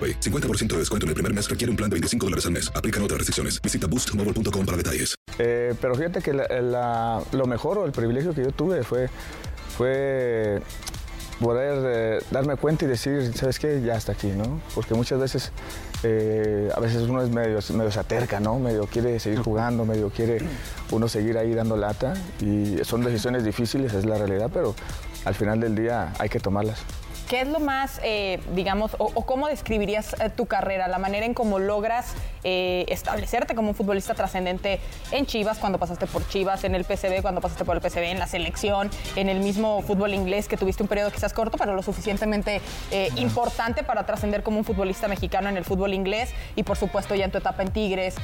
AroPay. 50% de descuento en el primer mes requiere un plan de 25 dólares al mes. Aplican otras restricciones. Visita boostmobile.com para detalles. Eh, pero fíjate que lo mejor o el privilegio que yo tuve fue, fue poder eh, darme cuenta y decir, ¿sabes qué? Ya hasta aquí, ¿no? Porque muchas veces, eh, a veces uno es medio, medio se aterca, ¿no? Medio quiere seguir jugando, medio quiere uno seguir ahí dando lata y son decisiones difíciles, es la realidad, pero al final del día hay que tomarlas. ¿Qué es lo más, eh, digamos, o, o cómo describirías eh, tu carrera, la manera en cómo logras eh, establecerte como un futbolista trascendente en Chivas, cuando pasaste por Chivas, en el PCB, cuando pasaste por el PCB, en la selección, en el mismo fútbol inglés, que tuviste un periodo quizás corto, pero lo suficientemente eh, importante para trascender como un futbolista mexicano en el fútbol inglés y por supuesto ya en tu etapa en Tigres,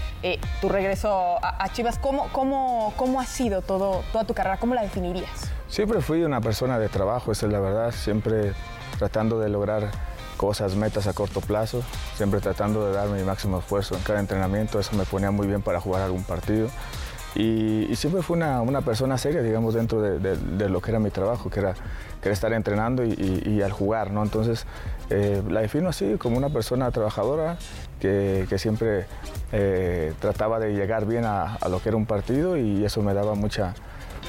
tu regreso a, a Chivas, ¿cómo, cómo, ¿cómo ha sido todo, toda tu carrera? ¿Cómo la definirías? Siempre fui una persona de trabajo, esa es la verdad, siempre tratando de lograr cosas, metas a corto plazo, siempre tratando de dar mi máximo esfuerzo en cada entrenamiento, eso me ponía muy bien para jugar algún partido. Y, siempre fui una, una persona seria, digamos, dentro de, lo que era mi trabajo, que era, que era estar entrenando y, al jugar, ¿no? Entonces, eh, la defino así, como una persona trabajadora que, que siempre eh, trataba de llegar bien a, lo que era un partido y eso me daba mucha,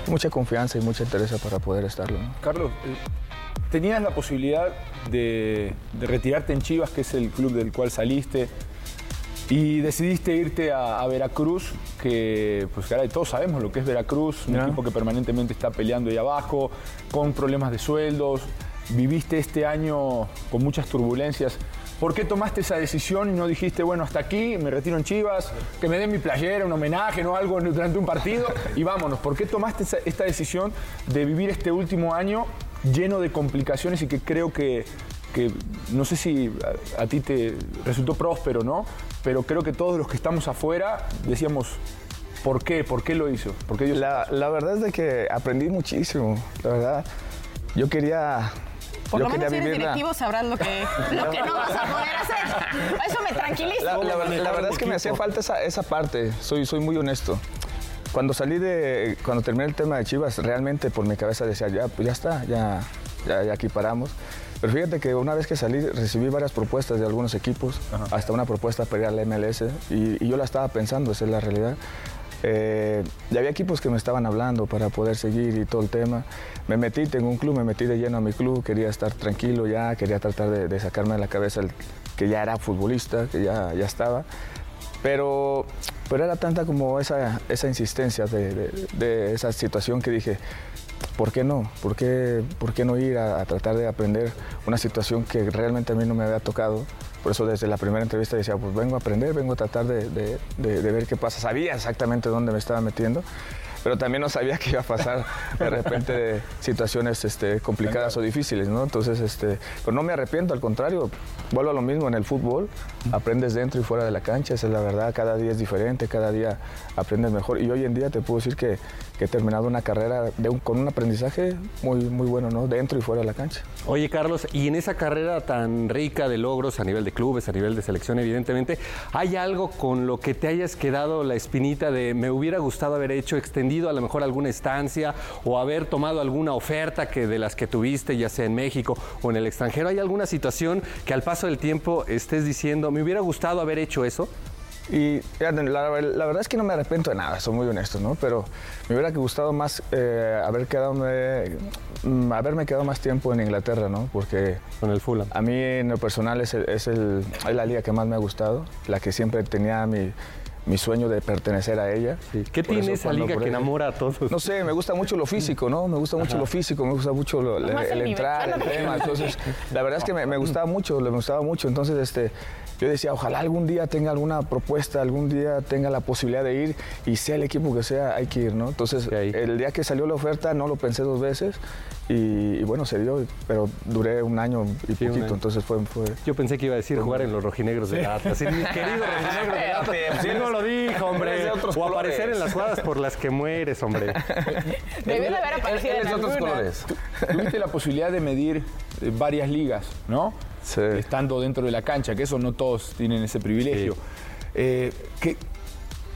mucha confianza y mucha interés para poder estarlo. Carlos, tenías la posibilidad de, de retirarte en Chivas, que es el club del cual saliste, y decidiste irte a, a Veracruz, que pues caray, todos sabemos lo que es Veracruz, un equipo que permanentemente está peleando ahí abajo, con problemas de sueldos. Viviste este año con muchas turbulencias. ¿Por qué tomaste esa decisión y no dijiste, bueno, hasta aquí, me retiro en Chivas, que me den mi playera, un homenaje, no algo durante un partido y vámonos? ¿Por qué tomaste esta decisión de vivir este último año lleno de complicaciones y que creo que, que no sé si a, a ti te resultó próspero, ¿no? Pero creo que todos los que estamos afuera decíamos, ¿por qué? ¿Por qué lo hizo? ¿Por qué La, la verdad es de que aprendí muchísimo, la verdad. Yo quería, Por yo lo menos si eres directivo sabrás lo que, lo que no vas a poder hacer. Eso me tranquiliza. La, la verdad- la verdad es que me hacía falta esa, esa parte, soy, soy muy honesto. Cuando salí de, cuando terminé el tema de Chivas, realmente por mi cabeza decía, ya, pues ya está, ya, ya, ya aquí paramos. Pero fíjate que una vez que salí recibí varias propuestas de algunos equipos, hasta una propuesta para ir al MLS, y, y yo la estaba pensando, esa es la realidad. Eh, y había equipos que me estaban hablando para poder seguir y todo el tema. Me metí, tengo un club, me metí de lleno a mi club, quería estar tranquilo ya, quería tratar de, de sacarme de la cabeza el, que ya era futbolista, que ya, ya estaba. Pero, pero era tanta como esa, esa insistencia de, de- de esa situación que dije, ¿por qué no? ¿Por qué, por qué no ir a, a tratar de aprender una situación que realmente a mí no me había tocado? Por eso desde la primera entrevista decía, pues vengo a aprender, vengo a tratar de, de- ver qué pasa. Sabía exactamente dónde me estaba metiendo. Pero también no sabía que iba a pasar de repente situaciones este, complicadas o difíciles, ¿no? Entonces, este, pero no me arrepiento, al contrario, vuelvo a lo mismo en el fútbol, aprendes dentro y fuera de la cancha, esa es la verdad, cada día es diferente, cada día aprendes mejor y hoy en día te puedo decir que, que he terminado una carrera con un aprendizaje muy, muy bueno, ¿no? Dentro y fuera de la cancha. Oye, Carlos, y en esa carrera tan rica de logros a nivel de clubes, a nivel de selección, evidentemente, ¿hay algo con lo que te hayas quedado la espinita de me hubiera gustado haber hecho, extendido a lo mejor alguna estancia o haber tomado alguna oferta que de las que tuviste, ya sea en México o en el extranjero? ¿Hay alguna situación que al paso del tiempo estés diciendo, me hubiera gustado haber hecho eso? Y la, la verdad es que no me arrepiento de nada, soy muy honesto, ¿no? Pero me hubiera gustado más eh, haber quedado, mm, haberme quedado más tiempo en Inglaterra, ¿no? Porque Con el Fulham. a mí en lo personal es, el- es, el- es la liga que más me ha gustado, la que siempre tenía mi, mi sueño de pertenecer a ella. ¿Qué Por tiene eso esa liga que enamora a todos? No sé, me gusta mucho lo físico, ¿no? Me gusta mucho lo físico, me gusta mucho lo- el, entrar, el tema. Entonces, la verdad es que me, me gustaba mucho, me gustaba mucho. Entonces, este, yo decía, ojalá algún día tenga alguna propuesta, algún día tenga la posibilidad de ir y sea el equipo que sea, hay que ir, ¿no? Entonces, el día que salió la oferta no lo pensé dos veces y, y bueno, se dio, pero duré un año y Sí, poquito, año. entonces fue... fue Yo pensé que iba a decir jugar en los rojinegros de Atlas. Sí, mi querido rojinegro de Atlas. Sí, no lo dijo, hombre. O aparecer colores. en las jugadas por las que mueres, hombre. Debió de haber aparecido Él en otros colores. Tuviste la posibilidad de medir eh, varias ligas, ¿no? Sí. Estando dentro de la cancha, que eso no todos tienen ese privilegio. Eh, ¿qué-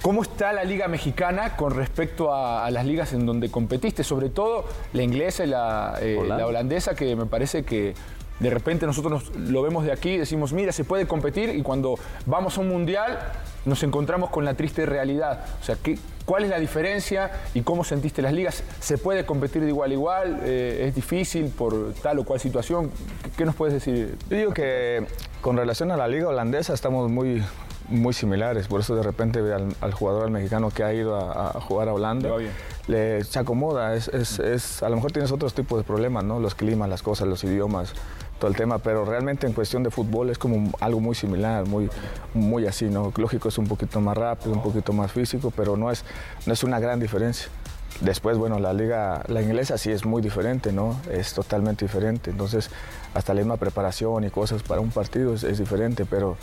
¿Cómo está la liga mexicana con respecto a, a las ligas en donde competiste? Sobre todo la inglesa y la, eh, la holandesa, que me parece que de repente nosotros nos- lo vemos de aquí y decimos, mira, se puede competir y cuando vamos a un mundial nos encontramos con la triste realidad. O sea, ¿qué, ¿cuál es la diferencia y cómo sentiste las ligas? ¿Se puede competir de igual a igual? Eh, ¿Es difícil por tal o cual situación? ¿Qué, qué nos puedes decir? Yo digo que con relación a la liga holandesa estamos muy, muy similares, por eso de repente al, al jugador al mexicano que ha ido a, a jugar a Holanda, Le se acomoda, es, es- es- a lo mejor tienes otros tipos de problemas, ¿no? los climas, las cosas, los idiomas, todo el tema, pero realmente en cuestión de fútbol es como algo muy similar, muy, muy así, ¿no? Lógico es un poquito más rápido, un poquito más físico, pero no es, no es una gran diferencia. Después, bueno, la liga, la inglesa sí es muy diferente, ¿no? Es totalmente diferente. Entonces, hasta la misma preparación y cosas para un partido es, es diferente, pero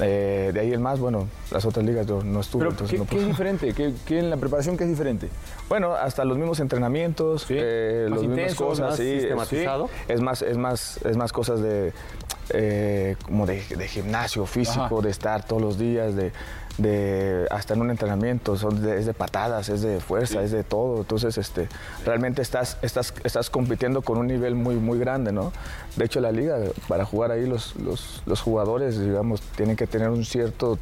eh, de ahí en más, bueno, las otras ligas yo no estuve, Pero, entonces ¿qué, no qué puedo- es diferente? ¿Qué, qué en la preparación qué es diferente? Bueno, hasta los mismos entrenamientos, Sí. eh, las mismas cosas, más sí, es- sistematizado. Es más, es más, es más cosas de eh, como de, de gimnasio físico, Ajá. de estar todos los días, de, de hasta en un entrenamiento, son de- es de patadas, es de fuerza, es de todo. Entonces, este, realmente estás, estás, estás compitiendo con un nivel muy, muy grande, ¿no? De hecho, la liga, para jugar ahí los, los, los jugadores, digamos, tienen que tener un cierto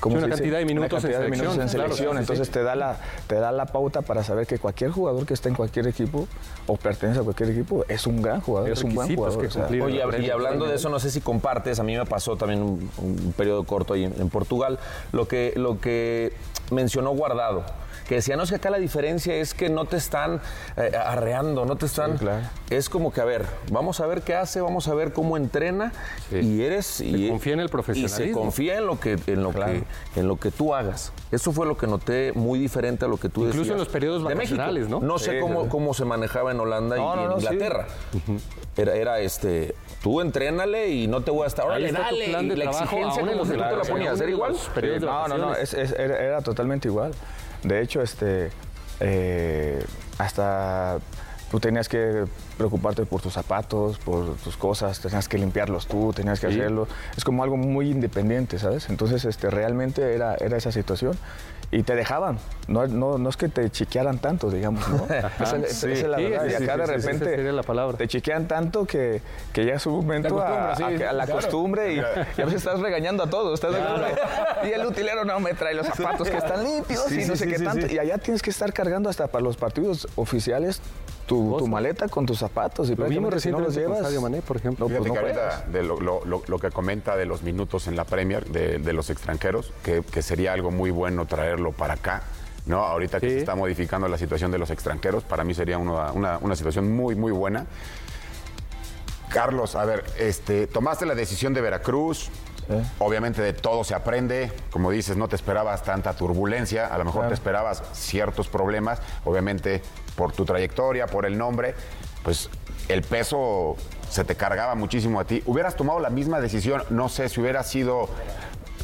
¿cómo Sí, una cantidad de minutos en cantidad de minutos en selección, claro, selección. sí, sí, Entonces sí. te da la te da la pauta para saber que cualquier jugador que esté en cualquier equipo o pertenece a cualquier equipo es un gran jugador, es un buen jugador. que o sea, cumplir. Oye, y hablando de eso, no sé si compartes, a mí me pasó también un, un periodo corto ahí en, en Portugal, lo que, lo que mencionó Guardado, que decía, no, es que acá la diferencia es que no te están eh, arreando, no te están... Sí, claro. Es como que, a ver, vamos a ver qué hace, vamos a ver cómo entrena Sí. y eres... y, confía en el Y se profesionalismo. confía en lo que, en lo Claro. que, en lo que tú hagas. Eso fue lo que noté muy diferente a lo que tú Incluso decías. en los periodos de México. vacacionales, ¿no? No sé Sí, cómo, cómo se manejaba en Holanda y No, no, en no. Inglaterra. Era, era este, tú entrénale y no te voy a estar. Tu dale. plan de y la trabajo, exigencia como que tú te la ponías. ¿Era igual? no, no, no, vacaciones. es- es- era, era totalmente igual. De hecho, este, eh, hasta tú tenías que preocuparte por tus zapatos, por tus cosas, tenías que limpiarlos tú, tenías que Sí. hacerlo. Es como algo muy independiente, ¿sabes? Entonces, este, realmente era, era esa situación. Y te dejaban, no, no, no es que te chiquearan tanto, digamos, ¿no? esa, es la verdad. sí, y acá de repente sería la palabra. te chiquean tanto que, que ya es un momento a, la claro. costumbre y, y a veces estás regañando a todos. estás y el utilero no me trae los zapatos que están limpios y no sé qué tanto. Y allá tienes que estar cargando hasta para los partidos oficiales tu, tu maleta con tus zapatos y Lo vimos si no los recientemente llevas. Mané, por ejemplo. no, pues Fíjate no que juegas. ahorita de lo, lo- lo- lo que comenta de los minutos en la Premier, de, de los extranjeros, que, que sería algo muy bueno traerlo para acá. ¿no? Ahorita que se está modificando la situación de los extranjeros, para mí sería una, una- una situación muy, muy buena. Carlos, a ver, este, tomaste la decisión de Veracruz, Obviamente de todo se aprende, como dices, no te esperabas tanta turbulencia, a lo mejor te esperabas ciertos problemas, obviamente por tu trayectoria, por el nombre, pues el peso se te cargaba muchísimo a ti. Hubieras tomado la misma decisión, no sé si hubiera sido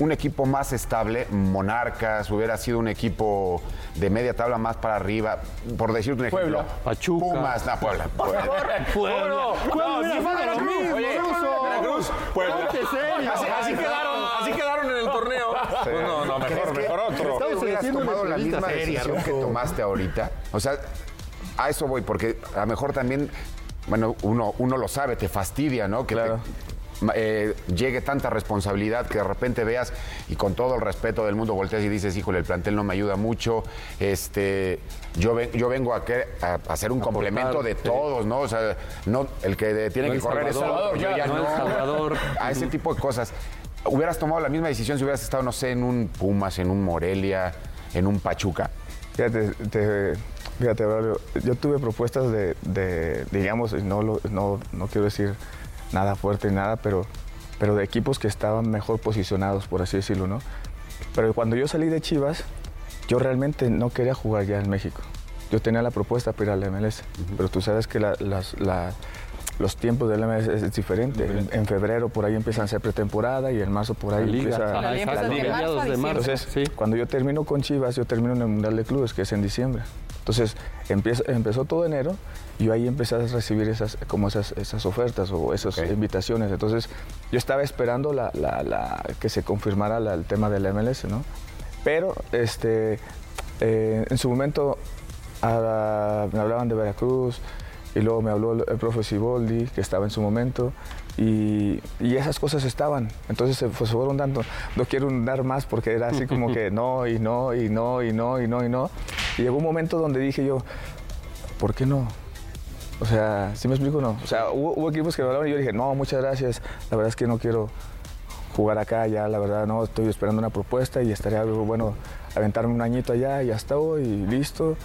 un equipo más estable, Monarcas, hubiera sido un equipo de media tabla más para arriba, por decirte un ejemplo. Puebla. Pachuca. Pumas, no, Puebla. Puebla. Veracruz, Puebla. Ponte serio. Así, así quedaron, así quedaron en el torneo. Pues no, no, ¿Crees mejor, que- mejor ¿crees otro. que hubieras tomado la misma seria, decisión que tomaste ahorita? O sea, a eso voy, porque a lo mejor también, bueno, uno, uno lo sabe, te fastidia, ¿no? Que Claro. Eh, llegue tanta responsabilidad que de repente veas y con todo el respeto del mundo volteas y dices, híjole, el plantel no me ayuda mucho, este, yo, ven- yo vengo a, que- a- a hacer un complemento de sí. todos, ¿no? O sea, no, el que de- tiene No que el correr es Salvador, otro, yo claro, ya no no. el Salvador. A ese tipo de cosas. ¿Hubieras tomado la misma decisión si hubieras estado, no sé, en un Pumas, en un Morelia, en un Pachuca? Fíjate, te- fíjate, yo tuve propuestas de, de, digamos, no, lo- no, no quiero decir nada fuerte ni nada, pero, pero de equipos que estaban mejor posicionados, por así decirlo, ¿no? Pero cuando yo salí de Chivas, yo realmente no quería jugar ya en México. Yo tenía la propuesta para ir al MLS, pero tú sabes que la- las- la- los tiempos del MLS es, es diferente. En, en febrero por ahí empiezan a ser pretemporada y en marzo por ahí La liga. empieza La liga de Liga. a entonces, Sí. cuando yo termino con Chivas, yo termino en el Mundial de Clubes, que es en diciembre. Entonces, empiezo- empezó todo enero y yo ahí empecé a recibir esas, como esas, esas ofertas o esas Ok. invitaciones. Entonces, yo estaba esperando la, la- la- que se confirmara la- el tema del MLS, ¿no? Pero, este, eh, en su momento, ah, me hablaban de Veracruz y luego me habló el, el profe Siboldi, que estaba en su momento, y, y esas cosas estaban. Entonces se, pues, fueron dando. No quiero dar más porque era así como que no, y no, y no, y no, y no, y no. Y llegó un momento donde dije yo, ¿por qué no? O sea, ¿sí me explico no? O sea, hubo, equipos que me hablaron y yo dije, no, muchas gracias, la verdad es que no quiero jugar acá ya, la verdad no, estoy esperando una propuesta y estaría bueno aventarme un añito allá y ya está hoy listo.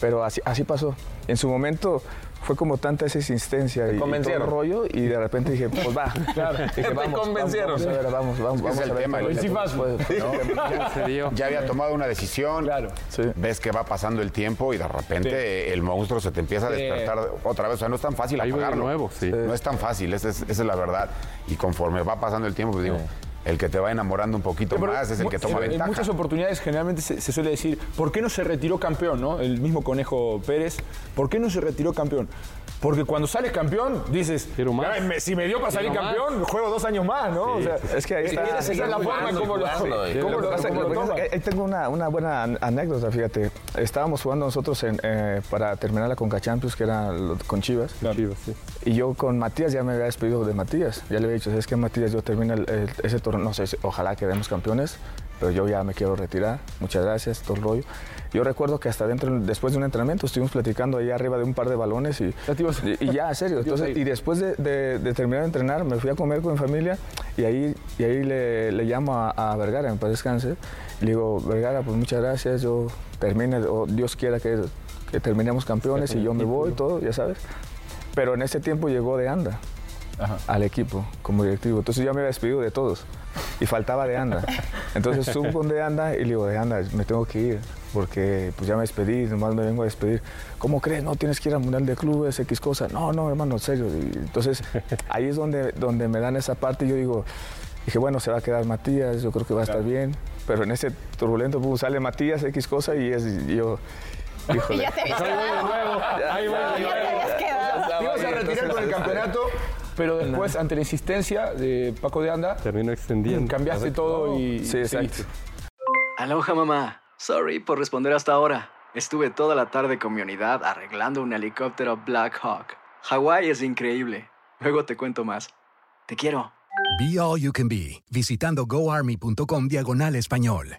Pero así, así pasó. En su momento fue como tanta esa insistencia y, y todo el convencieron. rollo y de repente dije, pues va. Dije, Te vamos, convencieron. Vamos, vamos a ver, vamos, vamos, Es que vamos es el a ver tema. Ya había tomado una decisión, Claro. Sí. ves que va pasando el tiempo y de repente el monstruo se te empieza a Sí. despertar otra vez. O sea, no es tan fácil apagarlo. nuevo, sí. No es tan fácil, esa es, esa es la verdad. Y conforme va pasando el tiempo, pues digo, el que te va enamorando un poquito Pero más es el que toma en- ventaja. En muchas oportunidades generalmente se, se suele decir, ¿por qué no se retiró campeón? ¿no? El mismo Conejo Pérez, ¿por qué no se retiró campeón? Porque cuando sales campeón, dices, Quiero más. "Ay, me- si me dio para salir Quiero más". campeón, juego dos años más, ¿no? O sea, Es que ahí está- esa es la forma como lo, jugando, y- cómo Lo lo- que pasa- cómo lo lo que pasa toman. es que ahí tengo una, una buena an- anécdota, fíjate. Estábamos jugando nosotros en, eh, para terminar la Conca Champions, que era lo- con Chivas. Chivas, sí. Y yo con Matías ya me había despedido de Matías. Ya le había dicho, es que Matías, yo termino el- el- ese torneo, no sé, ojalá quedemos campeones, pero yo ya me quiero retirar. Muchas gracias, todo el rollo. Yo recuerdo que hasta dentro, después de un entrenamiento, estuvimos platicando ahí arriba de un par de balones y, y, y ya, en serio. Entonces, y después de, de- de terminar de entrenar, me fui a comer con mi familia y ahí, y ahí le, le llamo a, a Vergara, en paz descanse. Le digo, Vergara, pues muchas gracias, yo termine, o Dios quiera que, que terminemos campeones y yo me voy, todo, ya sabes. Pero en ese tiempo llegó de anda al equipo como directivo. Entonces yo me había despedido de todos y faltaba de anda. Entonces subo con de anda y le digo, de anda, me tengo que ir porque pues ya me despedí, nomás me vengo a despedir. ¿Cómo crees? No tienes que ir al Mundial de Clubes, X cosa. No, no, hermano, en serio. Y entonces ahí es donde, donde me dan esa parte y yo digo, dije, bueno, se va a quedar Matías, yo creo que va a estar bien. Pero en ese turbulento pum, sale Matías, X cosa y, es, y yo, Y híjole. ya te habías quedado. Ahí voy de Ya te nuevo. habías quedado. Te ibas a retirar con el campeonato, pero después, ante la insistencia de Paco de Anda, Terminó extendiendo. cambiaste todo y Sí, exacto. seguiste. Aloha mamá. Sorry por responder hasta ahora. Estuve toda la tarde con mi unidad arreglando un helicóptero Black Hawk. Hawái es increíble. Luego te cuento más. Te quiero. Be All You Can Be, visitando goarmy.com diagonal español.